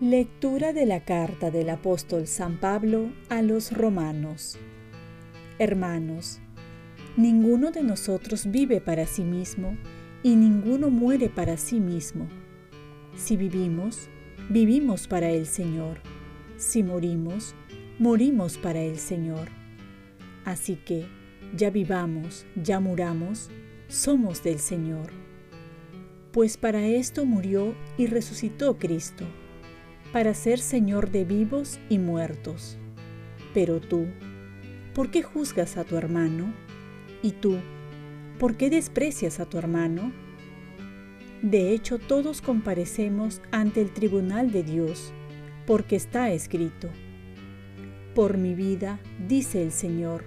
Lectura de la carta del apóstol San Pablo a los romanos. Hermanos, ninguno de nosotros vive para sí mismo y ninguno muere para sí mismo. Si vivimos, vivimos para el Señor. Si morimos, morimos para el Señor. Así que, ya vivamos, ya muramos, somos del Señor. Pues para esto murió y resucitó Cristo para ser Señor de vivos y muertos. Pero tú, ¿por qué juzgas a tu hermano? ¿Y tú, por qué desprecias a tu hermano? De hecho, todos comparecemos ante el tribunal de Dios, porque está escrito, Por mi vida, dice el Señor,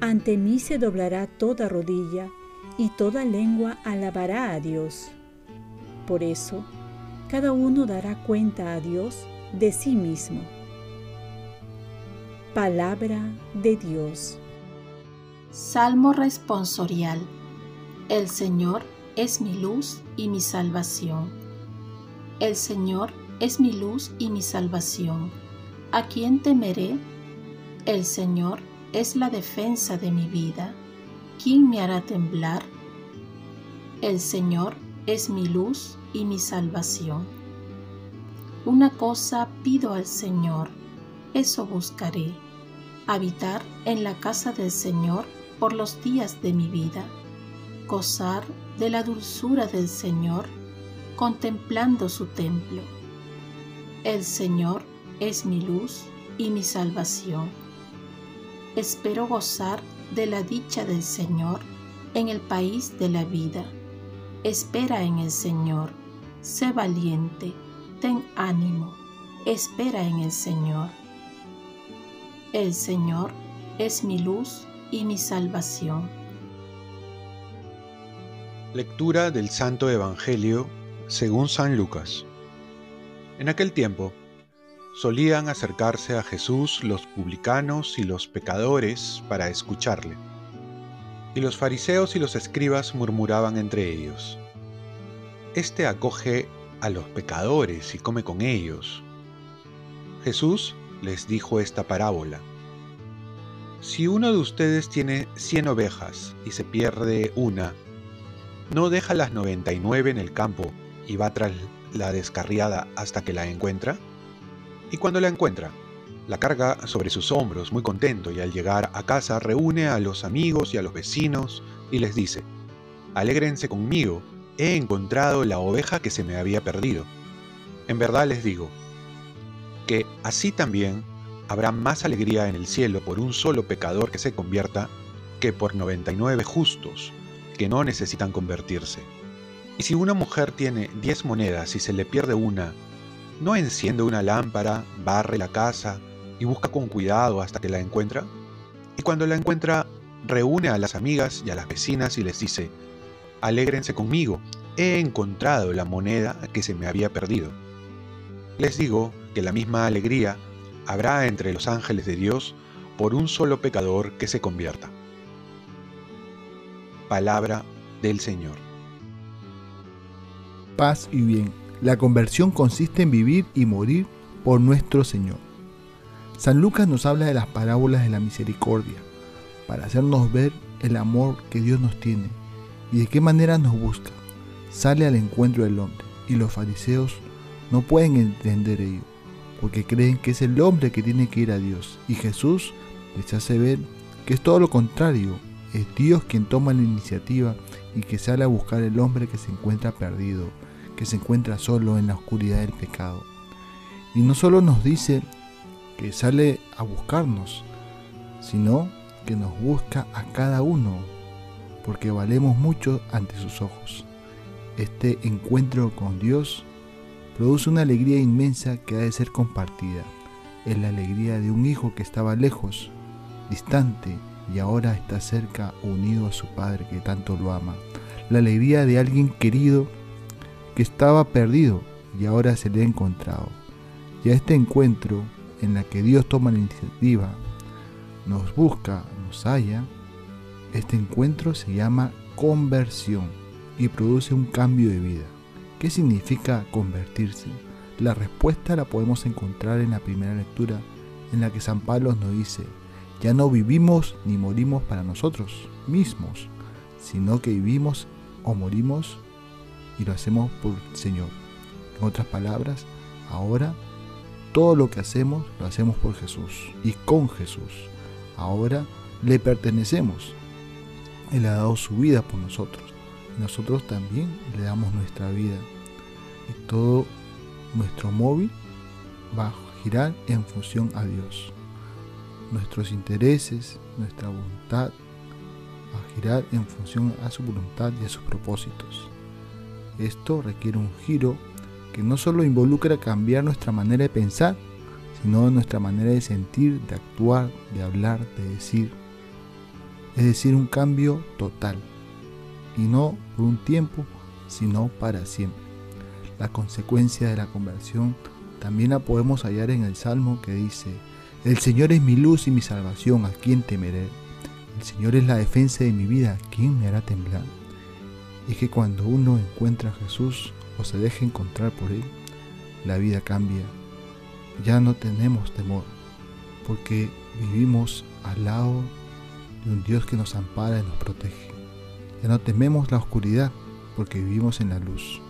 ante mí se doblará toda rodilla y toda lengua alabará a Dios. Por eso, cada uno dará cuenta a Dios de sí mismo. Palabra de Dios. Salmo responsorial. El Señor es mi luz y mi salvación. El Señor es mi luz y mi salvación. ¿A quién temeré? El Señor es la defensa de mi vida. ¿Quién me hará temblar? El Señor es mi luz y mi salvación. Una cosa pido al Señor, eso buscaré, habitar en la casa del Señor por los días de mi vida, gozar de la dulzura del Señor, contemplando su templo. El Señor es mi luz y mi salvación. Espero gozar de la dicha del Señor en el país de la vida Espera en el Señor, sé valiente, ten ánimo, espera en el Señor. El Señor es mi luz y mi salvación. Lectura del Santo Evangelio según San Lucas. En aquel tiempo, solían acercarse a Jesús los publicanos y los pecadores para escucharle y los fariseos y los escribas murmuraban entre ellos, Este acoge a los pecadores y come con ellos. Jesús les dijo esta parábola. Si uno de ustedes tiene cien ovejas y se pierde una, ¿no deja las noventa y nueve en el campo y va tras la descarriada hasta que la encuentra? Y cuando la encuentra, la carga sobre sus hombros muy contento y al llegar a casa reúne a los amigos y a los vecinos y les dice, Alégrense conmigo, he encontrado la oveja que se me había perdido. En verdad les digo, que así también habrá más alegría en el cielo por un solo pecador que se convierta que por 99 justos que no necesitan convertirse. Y si una mujer tiene 10 monedas y se le pierde una, ¿no enciende una lámpara, barre la casa, y busca con cuidado hasta que la encuentra. Y cuando la encuentra, reúne a las amigas y a las vecinas y les dice, Alégrense conmigo, he encontrado la moneda que se me había perdido. Les digo que la misma alegría habrá entre los ángeles de Dios por un solo pecador que se convierta. Palabra del Señor. Paz y bien. La conversión consiste en vivir y morir por nuestro Señor. San Lucas nos habla de las parábolas de la misericordia, para hacernos ver el amor que Dios nos tiene y de qué manera nos busca. Sale al encuentro del hombre y los fariseos no pueden entender ello, porque creen que es el hombre que tiene que ir a Dios y Jesús les hace ver que es todo lo contrario, es Dios quien toma la iniciativa y que sale a buscar el hombre que se encuentra perdido, que se encuentra solo en la oscuridad del pecado. Y no solo nos dice que sale a buscarnos, sino que nos busca a cada uno, porque valemos mucho ante sus ojos. Este encuentro con Dios produce una alegría inmensa que ha de ser compartida. Es la alegría de un hijo que estaba lejos, distante, y ahora está cerca, unido a su Padre que tanto lo ama. La alegría de alguien querido que estaba perdido y ahora se le ha encontrado. Y a este encuentro en la que Dios toma la iniciativa, nos busca, nos halla, este encuentro se llama conversión y produce un cambio de vida. ¿Qué significa convertirse? La respuesta la podemos encontrar en la primera lectura, en la que San Pablo nos dice, ya no vivimos ni morimos para nosotros mismos, sino que vivimos o morimos y lo hacemos por el Señor. En otras palabras, ahora todo lo que hacemos lo hacemos por Jesús y con Jesús. Ahora le pertenecemos. Él ha dado su vida por nosotros. Nosotros también le damos nuestra vida. Y todo nuestro móvil va a girar en función a Dios. Nuestros intereses, nuestra voluntad, a girar en función a su voluntad y a sus propósitos. Esto requiere un giro que no solo involucra cambiar nuestra manera de pensar, sino nuestra manera de sentir, de actuar, de hablar, de decir. Es decir, un cambio total. Y no por un tiempo, sino para siempre. La consecuencia de la conversión también la podemos hallar en el Salmo que dice, El Señor es mi luz y mi salvación, ¿a quién temeré? El Señor es la defensa de mi vida, ¿a quién me hará temblar? Y que cuando uno encuentra a Jesús o se deja encontrar por Él, la vida cambia. Ya no tenemos temor, porque vivimos al lado de un Dios que nos ampara y nos protege. Ya no tememos la oscuridad, porque vivimos en la luz.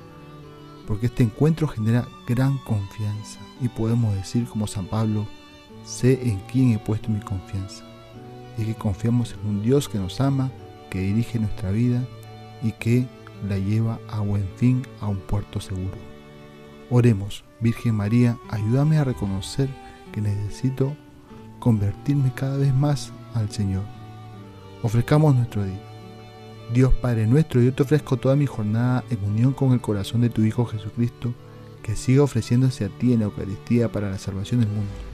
Porque este encuentro genera gran confianza y podemos decir como San Pablo, sé en quién he puesto mi confianza. Y que confiamos en un Dios que nos ama, que dirige nuestra vida y que la lleva a buen fin a un puerto seguro. Oremos, Virgen María, ayúdame a reconocer que necesito convertirme cada vez más al Señor. Ofrezcamos nuestro día. Dios Padre nuestro, yo te ofrezco toda mi jornada en unión con el corazón de tu Hijo Jesucristo, que siga ofreciéndose a ti en la Eucaristía para la salvación del mundo.